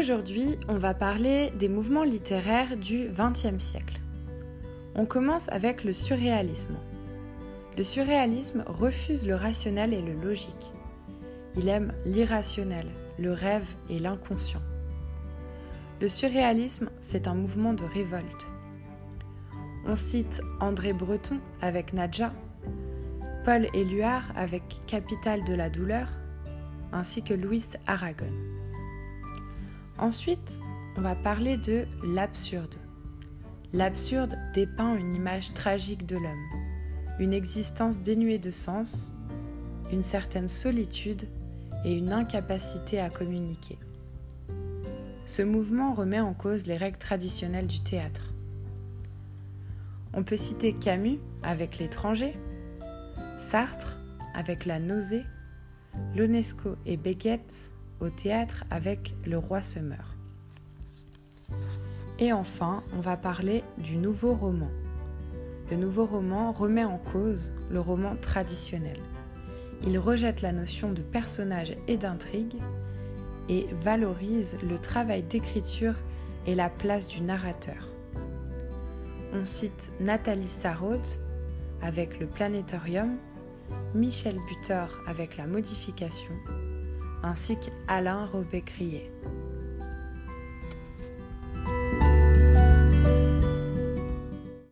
Aujourd'hui, on va parler des mouvements littéraires du XXe siècle. On commence avec le surréalisme. Le surréalisme refuse le rationnel et le logique. Il aime l'irrationnel, le rêve et l'inconscient. Le surréalisme, c'est un mouvement de révolte. On cite André Breton avec Nadja, Paul Éluard avec Capitale de la douleur, ainsi que Louis Aragon. Ensuite, on va parler de l'absurde. L'absurde dépeint une image tragique de l'homme, une existence dénuée de sens, une certaine solitude et une incapacité à communiquer. Ce mouvement remet en cause les règles traditionnelles du théâtre. On peut citer Camus avec L'étranger, Sartre avec La nausée, l'UNESCO et Beckett au théâtre avec Le roi se meurt. Et enfin, on va parler du nouveau roman. Le nouveau roman remet en cause le roman traditionnel. Il rejette la notion de personnage et d'intrigue et valorise le travail d'écriture et la place du narrateur. On cite Nathalie Sarraute avec Le Planétorium, Michel Butor avec La Modification, ainsi qu'Alain Robé-Crier.